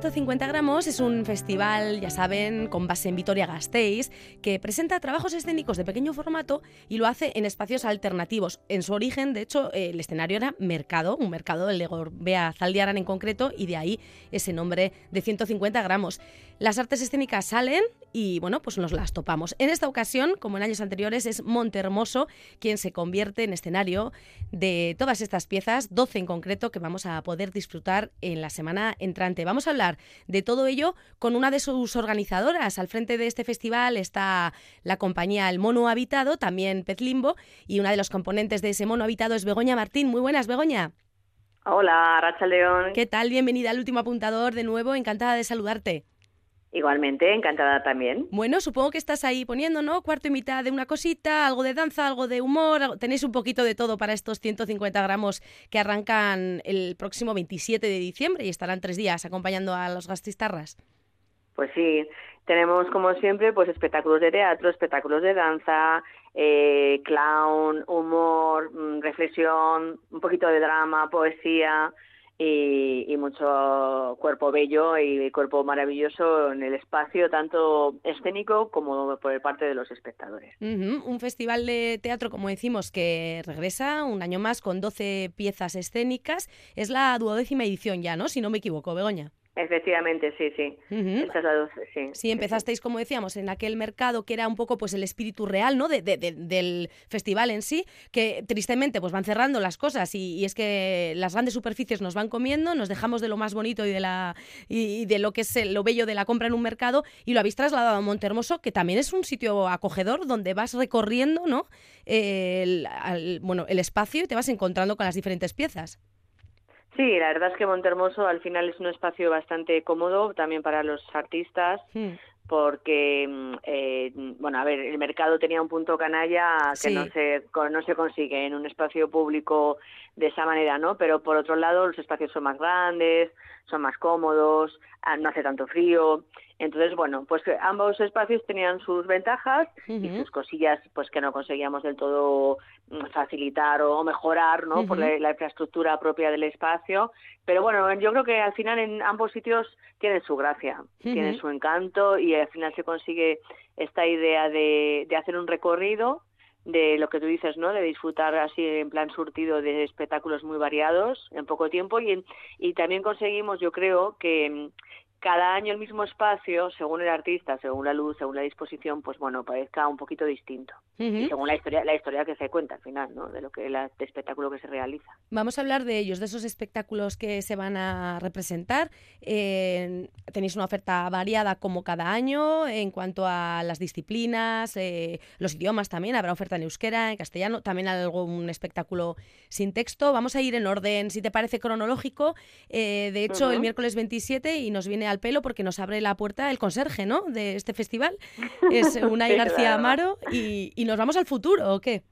150 gramos es un festival, ya saben, con base en Vitoria-Gasteiz, que presenta trabajos escénicos de pequeño formato y lo hace en espacios alternativos. En su origen, de hecho, el escenario era mercado, un mercado del de Gorbea Zaldiaran en concreto, y de ahí ese nombre de 150 gramos. Las artes escénicas salen y, bueno, pues nos las topamos. En esta ocasión, como en años anteriores, es Montermoso quien se convierte en escenario de todas estas piezas, 12 en concreto, que vamos a poder disfrutar en la semana entrante. Vamos a hablar de todo ello con una de sus organizadoras. Al frente de este festival está la compañía El Mono Habitado, también Pez Limbo, y una de los componentes de ese Mono Habitado es Begoña Martín. Muy buenas, Begoña. Hola, Racha León. ¿Qué tal? Bienvenida al último apuntador de nuevo. Encantada de saludarte. Igualmente, encantada también. Bueno, supongo que estás ahí poniendo, ¿no? Cuarto y mitad de una cosita, algo de danza, algo de humor. Tenéis un poquito de todo para estos 150 gramos que arrancan el próximo 27 de diciembre y estarán tres días acompañando a los gastistarras. Pues sí, tenemos como siempre pues espectáculos de teatro, espectáculos de danza, eh, clown, humor, mm, reflexión, un poquito de drama, poesía y, mucho cuerpo bello y cuerpo maravilloso en el espacio, tanto escénico como por parte de los espectadores. Un festival de teatro, como decimos, que regresa un año más con 12 piezas escénicas. Es la duodécima edición ya, ¿no? Si no me equivoco, Begoña. Efectivamente, sí, sí. sí. empezasteis, como decíamos, en aquel mercado que era un poco pues el espíritu real, ¿no? De, del festival en sí, que tristemente pues van cerrando las cosas y, es que las grandes superficies nos van comiendo, nos dejamos de lo más bonito y de la y, de lo que es lo bello de la compra en un mercado y lo habéis trasladado a Montermoso, que también es un sitio acogedor donde vas recorriendo, ¿no? el, bueno, el espacio y te vas encontrando con las diferentes piezas. Sí, la verdad es que Montermoso al final es un espacio bastante cómodo también para los artistas. Hmm. porque mm, eh, bueno a ver el mercado tenía un punto canalla que no se no se consigue en un espacio público de esa manera no pero por otro lado los espacios son más grandes son más cómodos ah, no hace tanto frío entonces, bueno, pues ambos espacios tenían sus ventajas y sus cosillas pues que no conseguíamos del todo mm, facilitar o mejorar, ¿no? Por la, infraestructura propia del espacio. Pero bueno, yo creo que al final en ambos sitios tienen su gracia, tienen su encanto y al final se consigue esta idea de, de hacer un recorrido de lo que tú dices, ¿no? De disfrutar así en plan surtido de espectáculos muy variados en poco tiempo y, y también conseguimos, yo creo, que cada año el mismo espacio, según el artista, según la luz, según la disposición, pues bueno, parezca un poquito distinto. Y según la historia, la historia que se cuenta al final, ¿no? De lo que el espectáculo que se realiza. Vamos a hablar de ellos, de esos espectáculos que se van a representar. Eh, tenéis una oferta variada como cada año en cuanto a las disciplinas, eh, los idiomas también. Habrá oferta en euskera, en castellano, también algún espectáculo sin texto. Vamos a ir en orden, si te parece cronológico. Eh, de hecho, el miércoles 27 y nos viene al pelo porque nos abre la puerta el conserje, ¿no? De este festival. Es Unai García Amaro y, nos vamos al futuro, ¿o qué?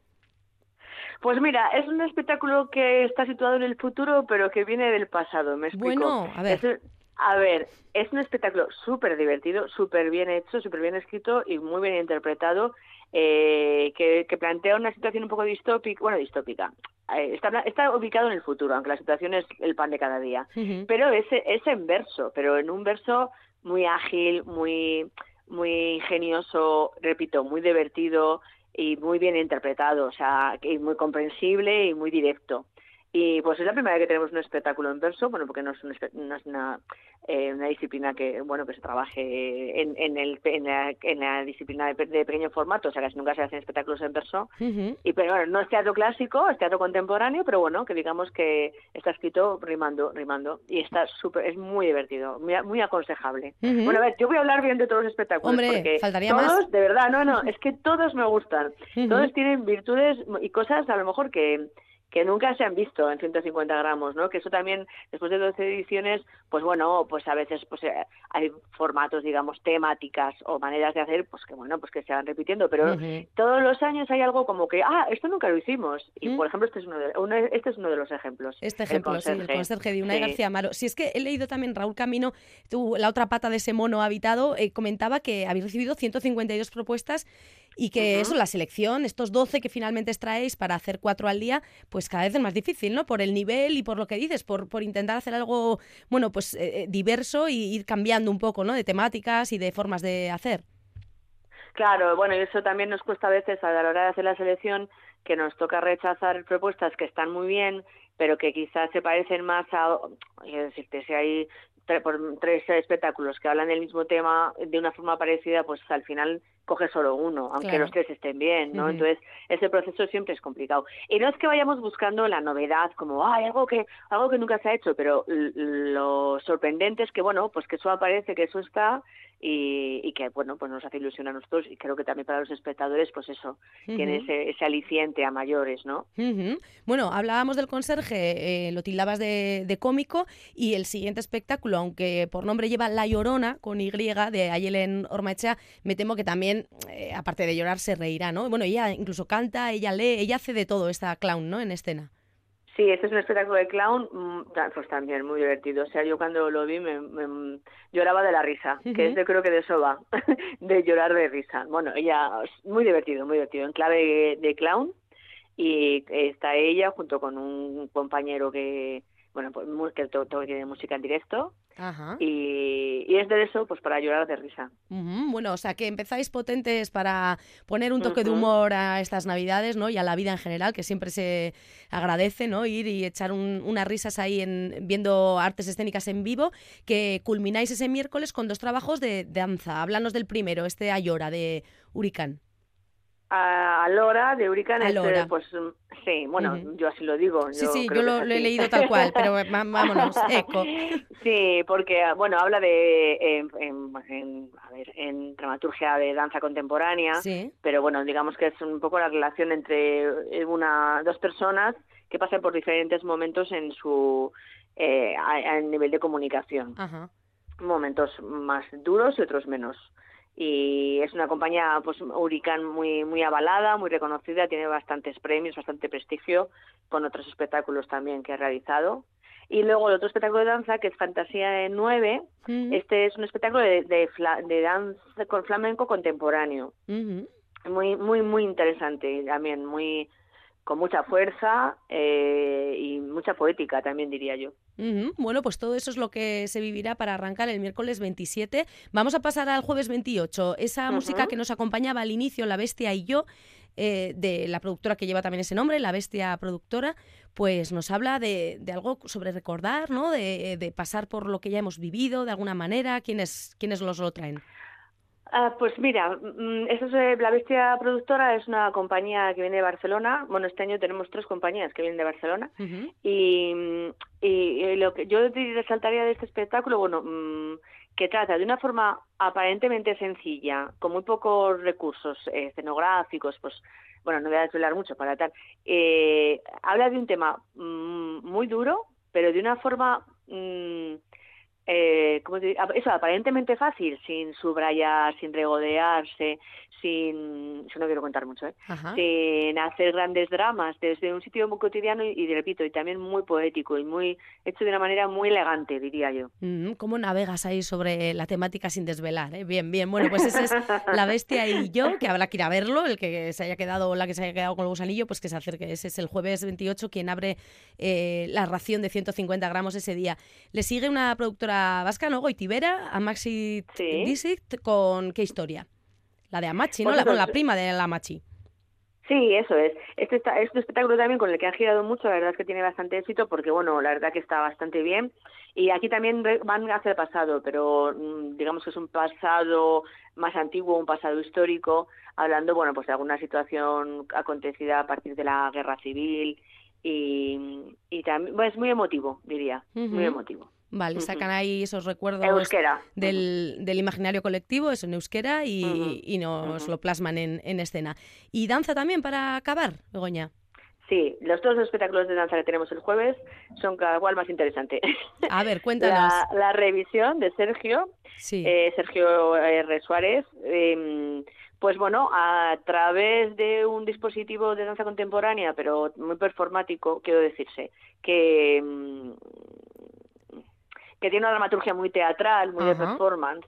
Pues mira, es un espectáculo que está situado en el futuro, pero que viene del pasado, ¿me explico? Bueno, a ver. a ver, es un espectáculo súper divertido, súper bien hecho, súper bien escrito y muy bien interpretado, eh, que, que, plantea una situación un poco distópica, bueno, distópica, eh, está, está, ubicado en el futuro, aunque la situación es el pan de cada día. Pero es, es en verso, pero en un verso muy ágil, muy, muy ingenioso, repito, muy divertido y muy bien interpretado, o sea, y muy comprensible y muy directo. Y pues es la primera vez que tenemos un espectáculo en verso, bueno, porque no es, no es una, eh, una disciplina que, bueno, que se trabaje en, en, el, en, la, disciplina de, pequeño formato, o sea, que nunca se hacen espectáculos en verso. Y pero bueno, no es teatro clásico, es teatro contemporáneo, pero bueno, que digamos que está escrito rimando, rimando. Y está súper, es muy divertido, muy, muy aconsejable. Bueno, a ver, yo voy a hablar bien de todos los espectáculos. Hombre, porque faltaría todos, más. de verdad, no, no, es que todos me gustan. Todos tienen virtudes y cosas a lo mejor que que nunca se han visto en 150 gramos, ¿no? Que eso también, después de 12 ediciones, pues bueno, pues a veces pues eh, hay formatos, digamos, temáticas o maneras de hacer, pues que bueno, pues que se van repitiendo, pero todos los años hay algo como que, ah, esto nunca lo hicimos. Y, por ejemplo, este es uno de, este es uno de los ejemplos. Este ejemplo, sí, el conserje de Unai García Amaro. Si es que he leído también, Raúl Camino, tú, la otra pata de ese mono habitado, eh, comentaba que habéis recibido 152 propuestas y que eso, la selección, estos 12 que finalmente extraéis para hacer cuatro al día, pues cada vez es más difícil, ¿no? Por el nivel y por lo que dices, por, por intentar hacer algo, bueno, pues eh, eh, diverso y ir cambiando un poco, ¿no? De temáticas y de formas de hacer. Claro, bueno, y eso también nos cuesta a veces a la hora de hacer la selección, que nos toca rechazar propuestas que están muy bien, pero que quizás se parecen más a, es decirte, si hay por tres espectáculos que hablan del mismo tema de una forma parecida, pues al final coge solo uno, aunque los tres estén bien, ¿no? Entonces, ese proceso siempre es complicado. Y no es que vayamos buscando la novedad, como, hay algo que, algo que nunca se ha hecho, pero lo sorprendente es que, bueno, pues que eso aparece, que eso está, y, que bueno pues nos hace ilusión a nosotros y creo que también para los espectadores pues eso tiene ese, ese, aliciente a mayores no bueno hablábamos del conserje eh, lo tildabas de, cómico y el siguiente espectáculo aunque por nombre lleva La Llorona con Y de Ayelen Ormaechea me temo que también eh, aparte de llorar se reirá no bueno ella incluso canta ella lee ella hace de todo esta clown no en escena Sí, este es un espectáculo de clown, mm, pues también muy divertido. O sea, yo cuando lo vi me, lloraba de la risa, que es yo creo que de eso va, de llorar de risa. Bueno, ella, muy divertido, muy divertido, en clave de clown. Y está ella junto con un compañero que, bueno, pues que todo, tiene música en directo. Y, es de eso, pues para llorar de risa. Bueno, o sea que empezáis potentes para poner un toque de humor a estas navidades, ¿no? Y a la vida en general, que siempre se agradece, ¿no? Ir y echar unas risas ahí en, viendo artes escénicas en vivo, que culmináis ese miércoles con dos trabajos de danza. Háblanos del primero, este Ayora de Huricán a, Lora de Hurricane, este, pues sí, bueno, yo así lo digo. Sí, sí, yo lo, he leído tal cual, pero vámonos, eco. Sí, porque, bueno, habla de, en, a ver, en dramaturgia de danza contemporánea, pero bueno, digamos que es un poco la relación entre una dos personas que pasan por diferentes momentos en su eh, a, nivel de comunicación. Momentos más duros y otros menos y es una compañía pues Hurricane muy muy avalada, muy reconocida, tiene bastantes premios, bastante prestigio con otros espectáculos también que ha realizado. Y luego el otro espectáculo de danza que es Fantasía 9, mm. este es un espectáculo de, de, danza con flamenco contemporáneo. Muy muy muy interesante también, muy con mucha fuerza eh, y mucha poética también diría yo. Bueno, pues todo eso es lo que se vivirá para arrancar el miércoles 27. Vamos a pasar al jueves 28. Esa música que nos acompañaba al inicio, La Bestia y yo, eh, de la productora que lleva también ese nombre, La Bestia Productora, pues nos habla de, algo sobre recordar, ¿no? De, de, pasar por lo que ya hemos vivido de alguna manera. ¿Quiénes, quiénes los lo traen? Ah, pues mira, mm, eso es, eh, La Bestia Productora es una compañía que viene de Barcelona. Bueno, este año tenemos tres compañías que vienen de Barcelona. y, y, lo que yo resaltaría de este espectáculo, bueno, mm, que trata de una forma aparentemente sencilla, con muy pocos recursos eh, escenográficos, pues bueno, no voy a desvelar mucho para tal. Eh, habla de un tema mm, muy duro, pero de una forma eh, ¿cómo eso aparentemente fácil, sin subrayar, sin regodearse, sin, eso no quiero contar mucho, ¿eh? sin hacer grandes dramas, desde un sitio muy cotidiano y, repito, y también muy poético y muy hecho de una manera muy elegante, diría yo. Mm, ¿Cómo navegas ahí sobre la temática sin desvelar? Eh? Bien, bien. Bueno, pues ese es La Bestia y yo, que habrá que ir a verlo, el que se haya quedado, la que se haya quedado con el gusanillo, pues que se acerque. Ese es el jueves 28 quien abre eh, la ración de 150 gramos ese día. Le sigue una productora vasca, ¿no? Goitibera, a Maxi sí. con ¿Qué historia? La de Amachi, ¿no? Pues la, la prima de la Amachi. Sí, eso es. Este, es un espectáculo también con el que han girado mucho, la verdad es que tiene bastante éxito porque, bueno, la verdad que está bastante bien. Y aquí también van hacia el pasado, pero mm, digamos que es un pasado más antiguo, un pasado histórico, hablando, bueno, pues de alguna situación acontecida a partir de la guerra civil y, y también, bueno, es muy emotivo, diría, muy emotivo. Vale, sacan ahí esos recuerdos del, del, imaginario colectivo, eso en euskera, y, y nos lo plasman en, en, escena. ¿Y danza también para acabar, Begoña? Sí, los dos espectáculos de danza que tenemos el jueves son cada cual más interesante. A ver, cuéntanos. La, revisión de Sergio, eh, Sergio R. Suárez, em, pues bueno, a través de un dispositivo de danza contemporánea, pero muy performático, quiero decirse, que em, que tiene una dramaturgia muy teatral, muy de performance,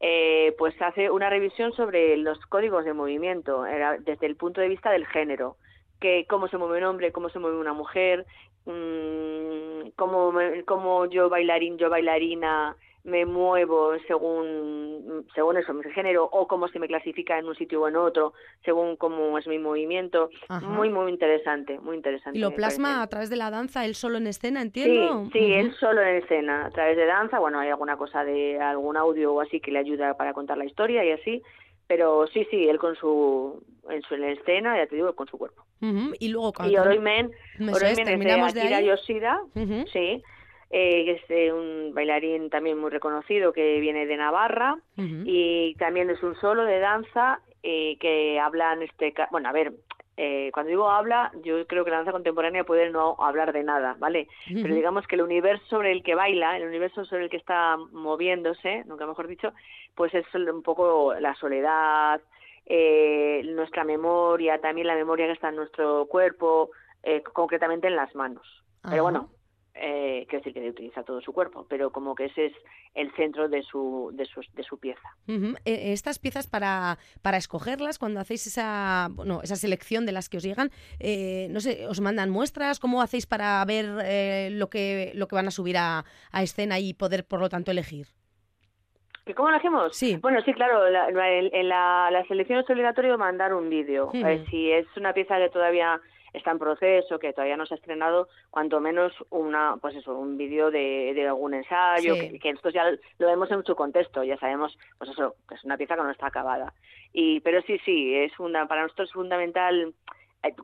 eh, pues hace una revisión sobre los códigos de movimiento desde el punto de vista del género, que cómo se mueve un hombre, cómo se mueve una mujer, mmm, cómo, cómo yo bailarín, yo bailarina me muevo según según eso mi género o cómo se me clasifica en un sitio o en otro según cómo es mi movimiento. Muy muy interesante muy interesante y lo plasma a través de la danza él solo en escena entiendo. Sí sí él solo en escena a través de danza. Bueno hay alguna cosa de algún audio o así que le ayuda para contar la historia y así pero sí sí él con su en su escena ya te digo con su cuerpo. Y luego y Oroimen Oroimen es de Akira Yoshida sí eh, que es eh, un bailarín también muy reconocido que viene de Navarra y también es un solo de danza eh, que habla en este bueno a ver eh, cuando digo habla yo creo que la danza contemporánea puede no hablar de nada vale pero digamos que el universo sobre el que baila el universo sobre el que está moviéndose nunca mejor dicho pues es un poco la soledad eh, nuestra memoria también la memoria que está en nuestro cuerpo eh, concretamente en las manos. Pero bueno eh, quiero decir que utiliza todo su cuerpo, pero como que ese es el centro de su, de su, de su pieza. Eh, estas piezas para, para escogerlas, cuando hacéis esa, bueno, esa selección de las que os llegan, eh, no sé, os mandan muestras, ¿cómo hacéis para ver eh, lo, que, lo que van a subir a, a escena y poder, por lo tanto, elegir? ¿Y cómo lo hacemos? Sí. Bueno, sí, claro, en la, la, selección es obligatorio mandar un vídeo. si es una pieza que todavía está en proceso, que todavía no se ha estrenado, cuanto menos una, pues eso, un vídeo de, de, algún ensayo, que, que esto ya lo vemos en su contexto, ya sabemos, pues eso, que es una pieza que no está acabada. Y, pero sí, sí, es una, para nosotros es fundamental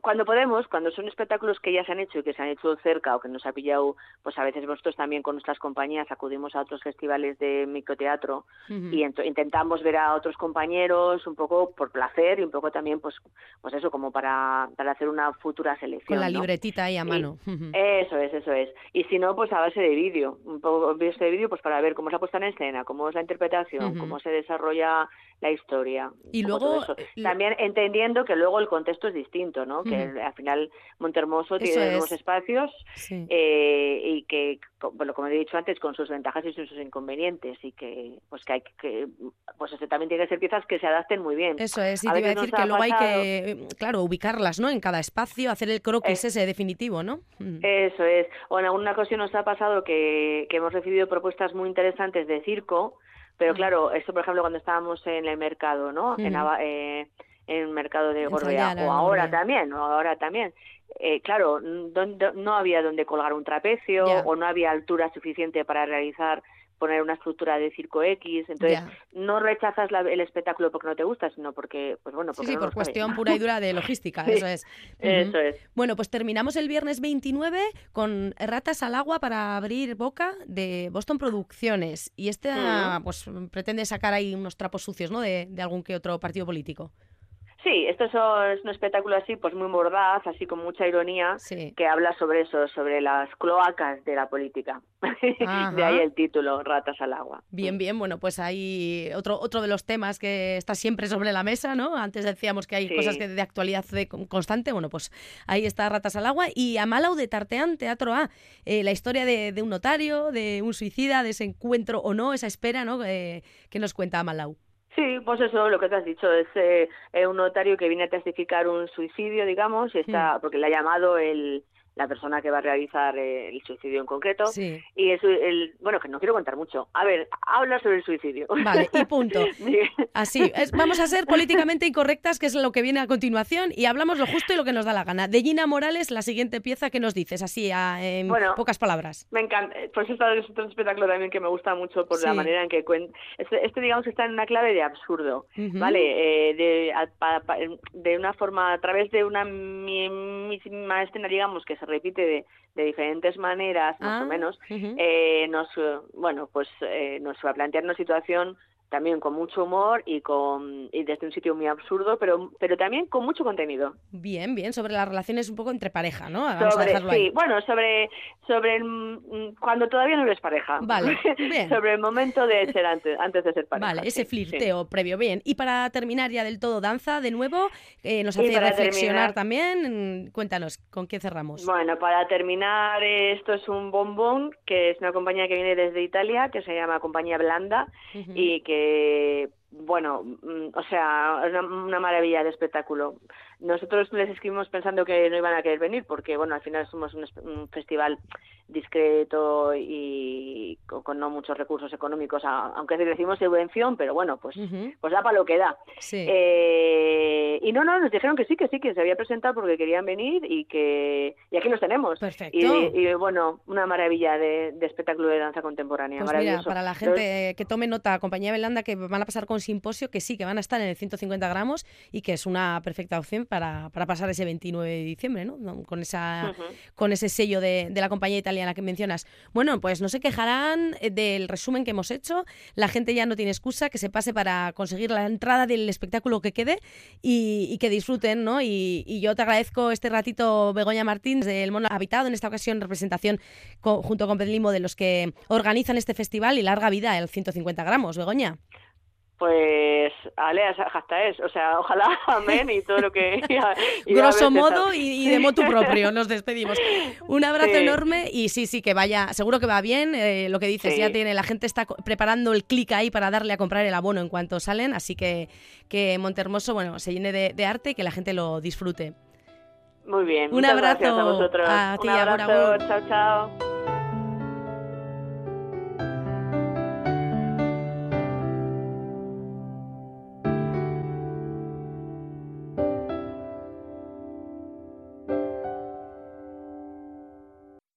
cuando podemos, cuando son espectáculos que ya se han hecho y que se han hecho cerca o que nos ha pillado, pues a veces vosotros también con nuestras compañías acudimos a otros festivales de microteatro y intentamos ver a otros compañeros un poco por placer y un poco también, pues, pues eso, como para, para hacer una futura selección. Con la libretita ahí a mano. eso es, eso es. Y si no, pues a base de vídeo, un poco de vídeo, pues para ver cómo se ha puesto en escena, cómo es la interpretación, cómo se desarrolla la historia. Y luego eh, también entendiendo que luego el contexto es distinto, ¿no? Que al final Montermoso tiene nuevos espacios eh, y que, bueno, como he dicho antes, con sus ventajas y sus inconvenientes y que, pues que hay que, pues eso también tiene que ser piezas que se adapten muy bien. Eso es, y te iba a decir que luego hay que, claro, ubicarlas, ¿no? En cada espacio, hacer el croquis ese definitivo, ¿no? Eso es. O en alguna ocasión nos ha pasado que, que hemos recibido propuestas muy interesantes de circo pero claro, esto por ejemplo cuando estábamos en el mercado, ¿no? En, eh, en el mercado de Gorbea, o ahora también, o ahora también. Eh, claro, no había donde colgar un trapecio o no había altura suficiente para realizar poner una estructura de circo X, entonces no rechazas el espectáculo porque no te gusta, sino porque, pues bueno, porque sí, por cuestión pura y dura de logística, eso es. Eso es. Bueno, pues terminamos el viernes 29 con Ratas al agua para abrir boca de Boston Producciones y este pues pretende sacar ahí unos trapos sucios, ¿no? De, de algún que otro partido político. Sí, esto es un espectáculo así, pues muy mordaz, así con mucha ironía, que habla sobre eso, sobre las cloacas de la política. de ahí el título, Ratas al agua. Bien, bien, bueno, pues hay otro, otro de los temas que está siempre sobre la mesa, ¿no? Antes decíamos que hay cosas que de actualidad constante, bueno, pues ahí está Ratas al agua. Y Amalau de Tarteán, Teatro A, eh, la historia de, un notario, de un suicida, de ese encuentro o no, esa espera, ¿no? Eh, que nos cuenta Amalau. Sí, pues eso, lo que te has dicho, es eh, un notario que viene a testificar un suicidio, digamos, y está, porque le ha llamado el, la persona que va a realizar eh, el suicidio en concreto. Y es el, bueno, que no quiero contar mucho. A ver, habla sobre el suicidio. Vale, y punto. Así, vamos a ser políticamente incorrectas, que es lo que viene a continuación, y hablamos lo justo y lo que nos da la gana. De Gina Morales, la siguiente pieza que nos dices, así en pocas palabras. Me encanta, pues esto es otro espectáculo también que me gusta mucho por la manera en que cuenta. Este, este, digamos, está en una clave de absurdo, ¿vale? Eh, de, de una forma, a través de una misma escena, digamos, que se repite de, de diferentes maneras, más o ah, menos, eh, nos, bueno, pues eh, nos va a plantear una situación también con mucho humor y con y desde un sitio muy absurdo, pero pero también con mucho contenido. Bien, bien, sobre las relaciones un poco entre pareja, ¿no? sí, bueno, sobre sobre cuando todavía no eres pareja. Vale, bien. sobre el momento de ser antes, antes de ser pareja. Vale, ese flirteo previo, bien. Y para terminar ya del todo danza de nuevo, eh, nos hace reflexionar también, cuéntanos, ¿con qué cerramos? Bueno, para terminar esto es un bombón que es una compañía que viene desde Italia, que se llama Compañía Blanda y que Eh, bueno, mm, o sea, una, maravilla de espectáculo. Nosotros les escribimos pensando que no iban a querer venir porque, bueno, al final somos un, festival discreto y con, no muchos recursos económicos, aunque decimos subvención, pero bueno, pues, pues da para lo que da. Eh, y no, no, nos dijeron que sí, que sí, que se había presentado porque querían venir y que y aquí los tenemos. Perfecto. Y, bueno, una maravilla de, espectáculo de danza contemporánea. Pues mira, para la gente que tome nota, compañía Belanda, que van a pasar con simposio, que sí, que van a estar en el 150 gramos y que es una perfecta opción para, para pasar ese 29 de diciembre, ¿no? Con, esa, con ese sello de, la compañía italiana que mencionas. Bueno, pues no se quejarán eh, del resumen que hemos hecho. La gente ya no tiene excusa que se pase para conseguir la entrada del espectáculo que quede y, que disfruten, ¿no? Y, yo te agradezco este ratito, Begoña Martín, del Mono Habitado, en esta ocasión representación junto con Pedlimo de los que organizan este festival y larga vida, el 150 gramos. Begoña. Pues, Ale, hasta es, o sea, ojalá, amén, y todo lo que... Grosso modo y, de modo propio, nos despedimos. Un abrazo enorme y sí, sí, que vaya, seguro que va bien, eh, lo que dices, ya tiene, la gente está preparando el clic ahí para darle a comprar el abono en cuanto salen, así que que Montermoso, bueno, se llene de, arte y que la gente lo disfrute. Muy bien. Un abrazo a vosotros. A ti, Un abrazo, chao, chao.